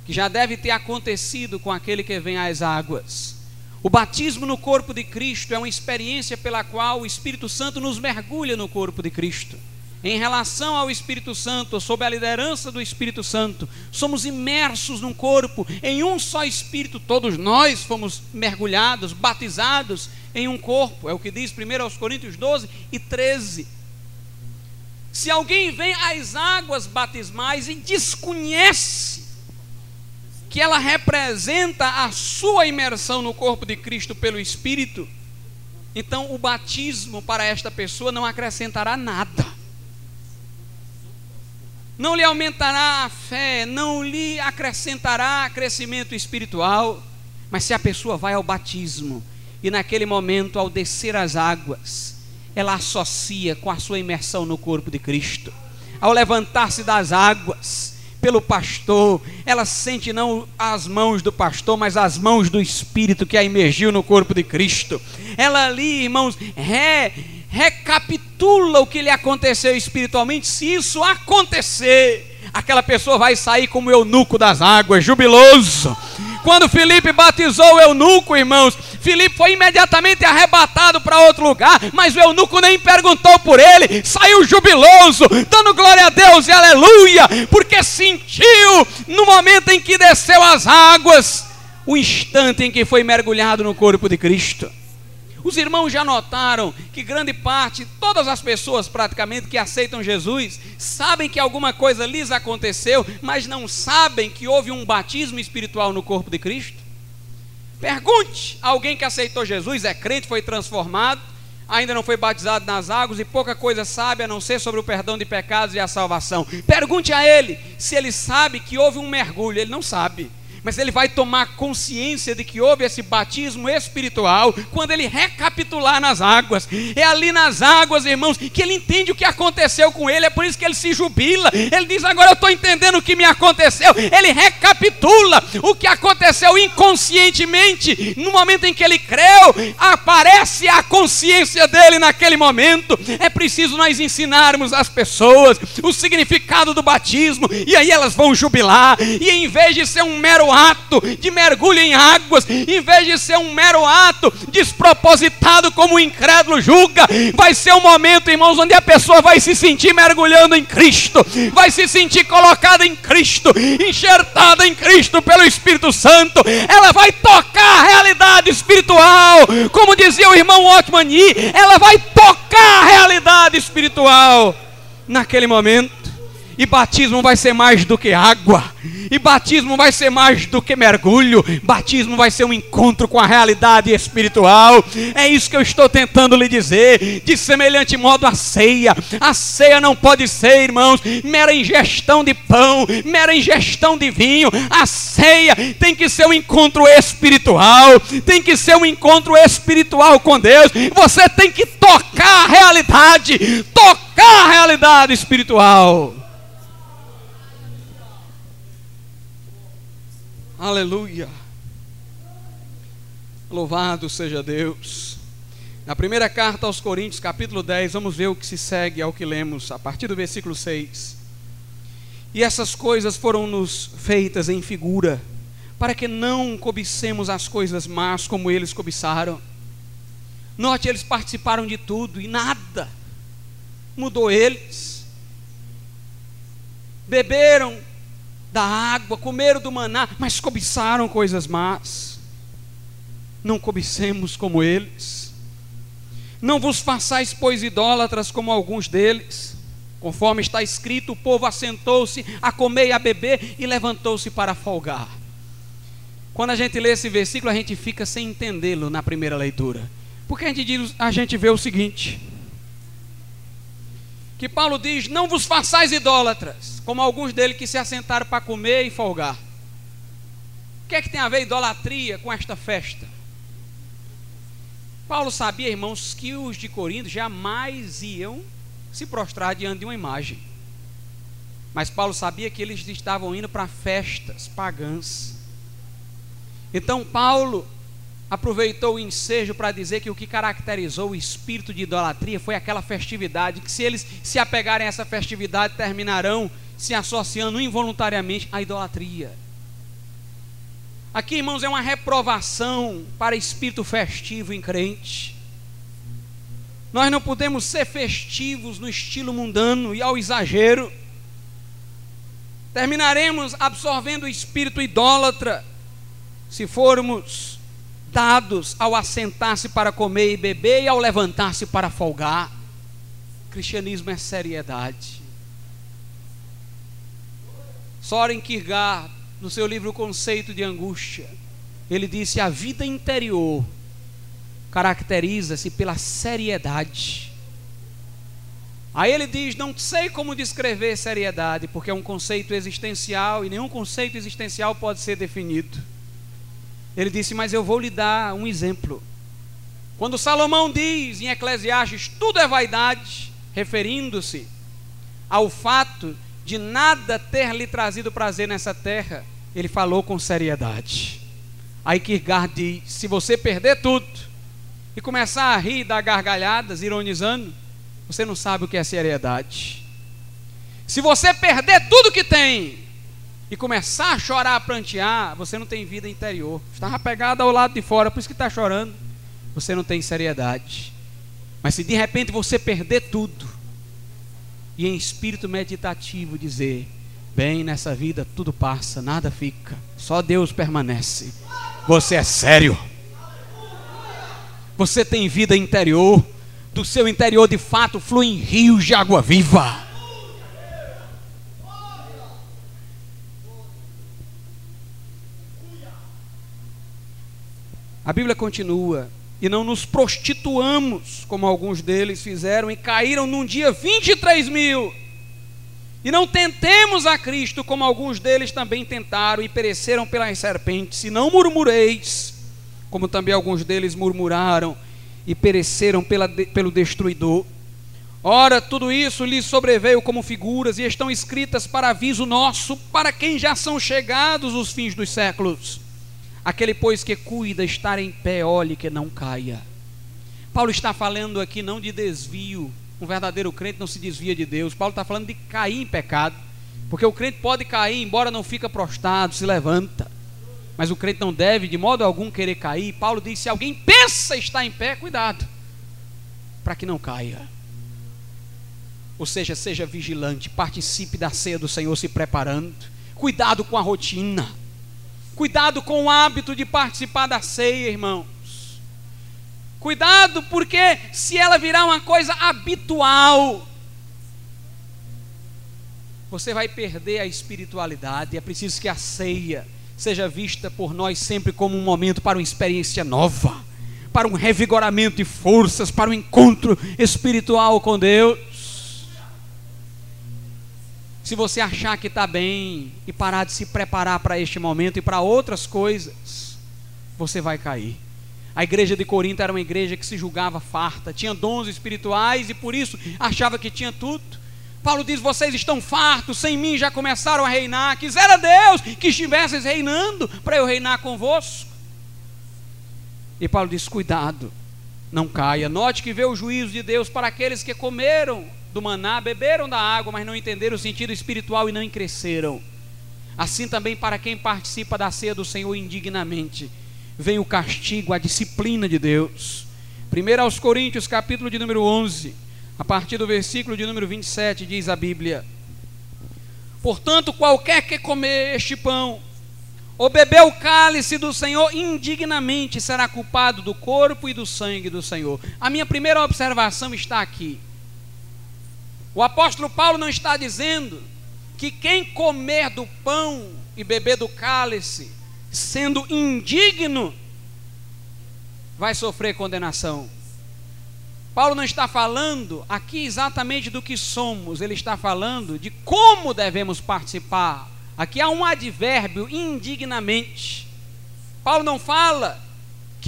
que já deve ter acontecido com aquele que vem às águas. O batismo no corpo de Cristo é uma experiência pela qual o Espírito Santo nos mergulha no corpo de Cristo. Em relação ao Espírito Santo, sob a liderança do Espírito Santo, somos imersos num corpo, em um só Espírito, todos nós fomos mergulhados, batizados em um corpo, é o que diz 1 aos Coríntios 12 e 13. Se alguém vem às águas batismais e desconhece que ela representa a sua imersão no corpo de Cristo pelo Espírito, então o batismo para esta pessoa não acrescentará nada. Não lhe aumentará a fé, não lhe acrescentará crescimento espiritual. Mas se a pessoa vai ao batismo e naquele momento, ao descer as águas, ela associa com a sua imersão no corpo de Cristo. Ao levantar-se das águas, pelo pastor, ela sente não as mãos do pastor, mas as mãos do Espírito que a imergiu no corpo de Cristo. Ela ali, irmãos, re, recapitula o que lhe aconteceu espiritualmente. Se isso acontecer, aquela pessoa vai sair como eunuco das águas, jubiloso. Quando Felipe batizou o eunuco, irmãos, Filipe foi imediatamente arrebatado para outro lugar, mas o eunuco nem perguntou por ele, saiu jubiloso, dando glória a Deus e aleluia, porque sentiu no momento em que desceu as águas, o instante em que foi mergulhado no corpo de Cristo. Os irmãos já notaram que grande parte, todas as pessoas praticamente que aceitam Jesus, sabem que alguma coisa lhes aconteceu, mas não sabem que houve um batismo espiritual no corpo de Cristo? Pergunte. A alguém que aceitou Jesus, é crente, foi transformado, ainda não foi batizado nas águas e pouca coisa sabe a não ser sobre o perdão de pecados e a salvação. Pergunte a ele se ele sabe que houve um mergulho, ele não sabe mas ele vai tomar consciência de que houve esse batismo espiritual quando ele recapitular nas águas. É ali nas águas, irmãos, que ele entende o que aconteceu com ele, é por isso que ele se jubila. Ele diz: Agora eu estou entendendo o que me aconteceu. Ele recapitula o que aconteceu inconscientemente. No momento em que ele creu, aparece a consciência dele naquele momento. É preciso nós ensinarmos às pessoas o significado do batismo, e aí elas vão jubilar, e em vez de ser um mero ato de mergulho em águas, em vez de ser um mero ato despropositado como o incrédulo julga, vai ser um momento, irmãos, onde a pessoa vai se sentir mergulhando em Cristo, vai se sentir colocada em Cristo, enxertada em Cristo pelo Espírito Santo, ela vai tocar a realidade espiritual, como dizia o irmão Otmani, ela vai tocar a realidade espiritual naquele momento E batismo vai ser mais do que água. E batismo vai ser mais do que mergulho. Batismo vai ser um encontro com a realidade espiritual. É isso que eu estou tentando lhe dizer. De semelhante modo a ceia. A ceia não pode ser, irmãos, mera ingestão de pão, mera ingestão de vinho. A ceia tem que ser um encontro espiritual. Tem que ser um encontro espiritual com Deus. Você tem que tocar a realidade. Tocar a realidade espiritual. Aleluia. Louvado seja Deus. Na primeira carta aos Coríntios, capítulo 10, vamos ver o que se segue ao que lemos, a partir do versículo 6. E essas coisas foram-nos feitas em figura, para que não cobicemos as coisas más como eles cobiçaram. Note, eles participaram de tudo e nada mudou eles. Beberam da água, comeram do maná, mas cobiçaram coisas más. Não cobicemos como eles. Não vos façais, pois, idólatras como alguns deles. Conforme está escrito, o povo assentou-se a comer e a beber e levantou-se para folgar. Quando a gente lê esse versículo, a gente fica sem entendê-lo na primeira leitura. Porque a gente, diz, a gente vê o seguinte: que Paulo diz: Não vos façais idólatras, como alguns deles que se assentaram para comer e folgar. O que é que tem a ver idolatria com esta festa? Paulo sabia, irmãos, que os de Corinto jamais iam se prostrar diante de uma imagem. Mas Paulo sabia que eles estavam indo para festas pagãs. Então Paulo aproveitou o ensejo para dizer que o que caracterizou o espírito de idolatria foi aquela festividade, que se eles se apegarem a essa festividade, terminarão se associando involuntariamente à idolatria. Aqui, irmãos, é uma reprovação para espírito festivo em crente. Nós não podemos ser festivos no estilo mundano e ao exagero. Terminaremos absorvendo o espírito idólatra se formos dados ao assentar-se para comer e beber e ao levantar-se para folgar. O cristianismo é seriedade. Soren Kierkegaard, no seu livro Conceito de Angústia, ele disse: a vida interior caracteriza-se pela seriedade. Aí ele diz: não sei como descrever seriedade, porque é um conceito existencial e nenhum conceito existencial pode ser definido. Ele disse: Mas eu vou lhe dar um exemplo. Quando Salomão diz em Eclesiastes: Tudo é vaidade, referindo-se ao fato de nada ter lhe trazido prazer nessa terra, ele falou com seriedade. Aí Kierkegaard diz: Se você perder tudo e começar a rir, dar gargalhadas, ironizando, você não sabe o que é seriedade. Se você perder tudo que tem e começar a chorar, a prantear, você não tem vida interior. Estava pegado ao lado de fora, por isso que está chorando. Você não tem seriedade. Mas se de repente você perder tudo, e em espírito meditativo dizer: Bem, nessa vida tudo passa, nada fica, só Deus permanece. Você é sério. Você tem vida interior. Do seu interior de fato fluem rios de água viva. A Bíblia continua: e não nos prostituamos, como alguns deles fizeram, e caíram num dia 23 mil. E não tentemos a Cristo, como alguns deles também tentaram e pereceram pelas serpentes. E não murmureis, como também alguns deles murmuraram e pereceram pela, pelo destruidor. Ora, tudo isso lhes sobreveio como figuras e estão escritas para aviso nosso, para quem já são chegados os fins dos séculos. Aquele, pois, que cuida estar em pé, olhe que não caia. Paulo está falando aqui não de desvio. Um verdadeiro crente não se desvia de Deus. Paulo está falando de cair em pecado. Porque o crente pode cair, embora não fica prostrado, se levanta. Mas o crente não deve, de modo algum, querer cair. Paulo diz: se alguém pensa estar em pé, cuidado, para que não caia. Ou seja, seja vigilante, participe da ceia do Senhor se preparando. Cuidado com a rotina. Cuidado com o hábito de participar da ceia, irmãos. Cuidado, porque se ela virar uma coisa habitual, você vai perder a espiritualidade. É preciso que a ceia seja vista por nós sempre como um momento para uma experiência nova, para um revigoramento de forças, para um encontro espiritual com Deus. Se você achar que está bem e parar de se preparar para este momento e para outras coisas, você vai cair. A igreja de Corinto era uma igreja que se julgava farta, tinha dons espirituais e por isso achava que tinha tudo. Paulo diz: Vocês estão fartos, sem mim já começaram a reinar. Quisera Deus que estivesses reinando para eu reinar convosco. E Paulo diz: Cuidado, não caia. Note que vê o juízo de Deus para aqueles que comeram do maná, beberam da água, mas não entenderam o sentido espiritual e não cresceram. Assim também para quem participa da ceia do Senhor indignamente, vem o castigo, a disciplina de Deus. 1 aos Coríntios, capítulo de número 11 a partir do versículo de número 27, diz a Bíblia: Portanto, qualquer que comer este pão ou beber o cálice do Senhor indignamente será culpado do corpo e do sangue do Senhor. A minha primeira observação está aqui. O apóstolo Paulo não está dizendo que quem comer do pão e beber do cálice, sendo indigno, vai sofrer condenação. Paulo não está falando aqui exatamente do que somos, ele está falando de como devemos participar. Aqui há um advérbio indignamente. Paulo não fala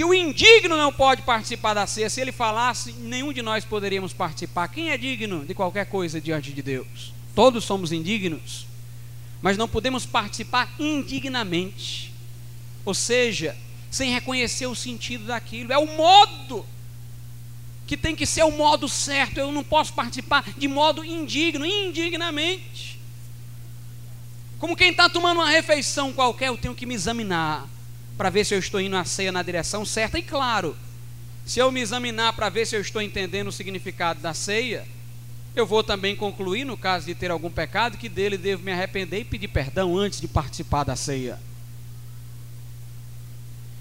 que o indigno não pode participar da ceia. Se ele falasse, nenhum de nós poderíamos participar. Quem é digno de qualquer coisa diante de Deus? Todos somos indignos, mas não podemos participar indignamente. Ou seja, sem reconhecer o sentido daquilo. É o modo que tem que ser o modo certo, eu não posso participar de modo indigno, indignamente. Como quem está tomando uma refeição qualquer, eu tenho que me examinar para ver se eu estou indo à ceia na direção certa. E claro, se eu me examinar para ver se eu estou entendendo o significado da ceia, eu vou também concluir, no caso de ter algum pecado, que dele devo me arrepender e pedir perdão antes de participar da ceia.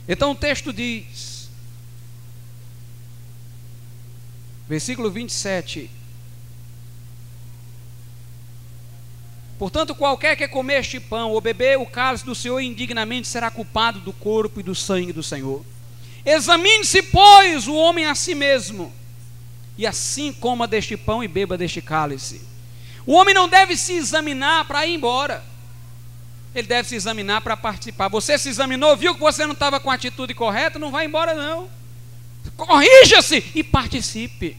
Então o texto diz: Versículo 27. Portanto, qualquer que comer este pão ou beber o cálice do Senhor indignamente será culpado do corpo e do sangue do Senhor. Examine-se, pois, o homem a si mesmo, e assim coma deste pão e beba deste cálice. O homem não deve se examinar para ir embora, ele deve se examinar para participar. Você se examinou, viu que você não estava com a atitude correta, não vai embora, não corrija-se e participe.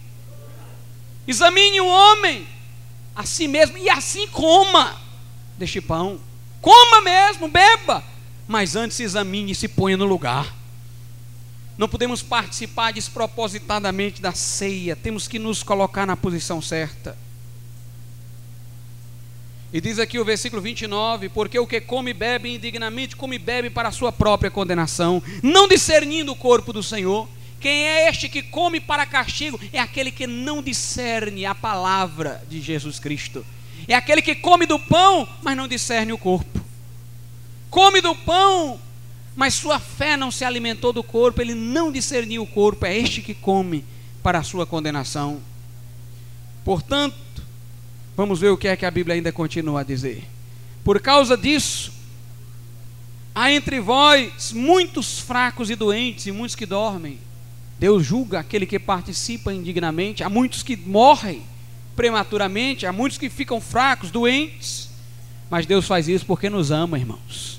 Examine o homem a si mesmo e assim coma deste pão. Coma mesmo, beba, mas antes examine e se ponha no lugar. Não podemos participar despropositadamente da ceia, temos que nos colocar na posição certa. E diz aqui o versículo 29: Porque o que come e bebe indignamente, come e bebe para a sua própria condenação, não discernindo o corpo do Senhor. Quem é este que come para castigo? É aquele que não discerne a palavra de Jesus Cristo. É aquele que come do pão, mas não discerne o corpo. Come do pão, mas sua fé não se alimentou do corpo, ele não discerniu o corpo. É este que come para a sua condenação. Portanto, vamos ver o que é que a Bíblia ainda continua a dizer. Por causa disso, há entre vós muitos fracos e doentes e muitos que dormem. Deus julga aquele que participa indignamente. Há muitos que morrem prematuramente, há muitos que ficam fracos, doentes. Mas Deus faz isso porque nos ama, irmãos.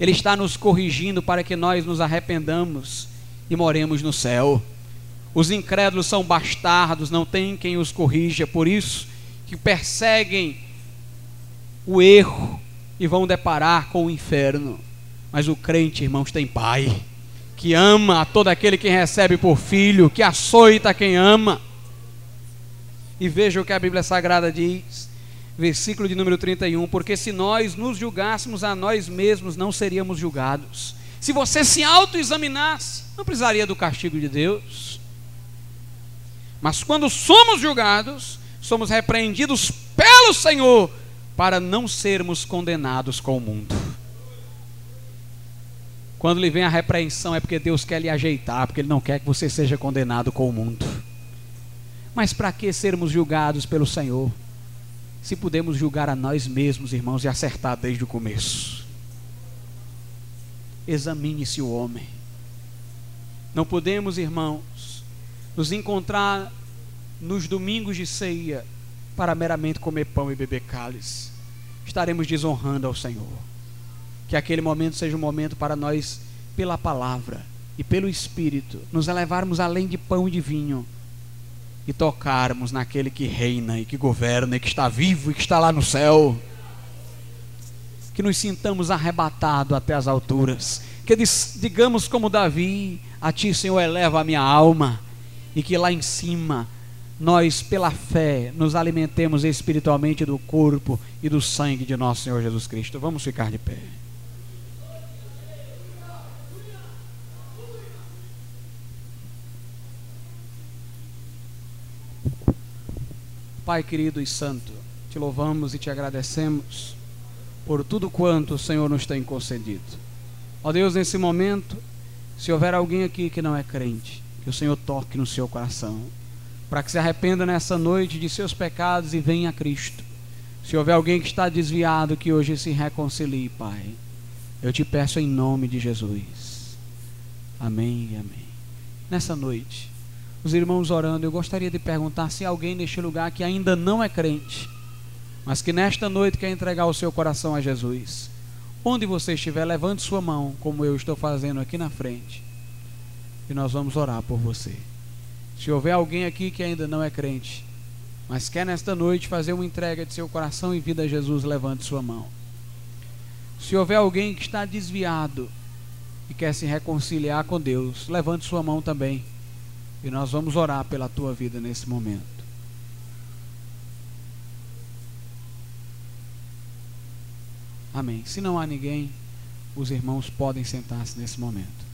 Ele está nos corrigindo para que nós nos arrependamos e moremos no céu. Os incrédulos são bastardos, não tem quem os corrija, por isso que perseguem o erro e vão deparar com o inferno. Mas o crente, irmãos, tem pai que ama a todo aquele que recebe por filho, que açoita quem ama. E veja o que a Bíblia Sagrada diz, versículo de número 31, porque se nós nos julgássemos a nós mesmos, não seríamos julgados. Se você se autoexaminasse, não precisaria do castigo de Deus. Mas quando somos julgados, somos repreendidos pelo Senhor para não sermos condenados com o mundo. Quando lhe vem a repreensão é porque Deus quer lhe ajeitar, porque Ele não quer que você seja condenado com o mundo. Mas para que sermos julgados pelo Senhor? se podemos julgar a nós mesmos, irmãos, e acertar desde o começo. Examine-se o homem. Não podemos, irmãos, nos encontrar nos domingos de ceia para meramente comer pão e beber cálice. Estaremos desonrando ao Senhor. Que aquele momento seja um momento para nós, pela palavra e pelo Espírito, nos elevarmos além de pão e de vinho e tocarmos naquele que reina e que governa e que está vivo e que está lá no céu. Que nos sintamos arrebatados até as alturas. Que digamos como Davi: A ti, Senhor, eleva a minha alma. E que lá em cima nós, pela fé, nos alimentemos espiritualmente do corpo e do sangue de nosso Senhor Jesus Cristo. Vamos ficar de pé. Pai querido e santo, te louvamos e te agradecemos por tudo quanto o Senhor nos tem concedido. Ó Deus, nesse momento, se houver alguém aqui que não é crente, que o Senhor toque no seu coração, para que se arrependa nessa noite de seus pecados e venha a Cristo. Se houver alguém que está desviado, que hoje se reconcilie, Pai. Eu te peço em nome de Jesus. Amém e amém. Nessa noite, os irmãos orando, eu gostaria de perguntar se alguém neste lugar que ainda não é crente, mas que nesta noite quer entregar o seu coração a Jesus. Onde você estiver, levante sua mão, como eu estou fazendo aqui na frente, e nós vamos orar por você. Se houver alguém aqui que ainda não é crente, mas quer nesta noite fazer uma entrega de seu coração e vida a Jesus, levante sua mão. Se houver alguém que está desviado e quer se reconciliar com Deus, levante sua mão também. E nós vamos orar pela tua vida nesse momento. Amém. Se não há ninguém, os irmãos podem sentar-se nesse momento.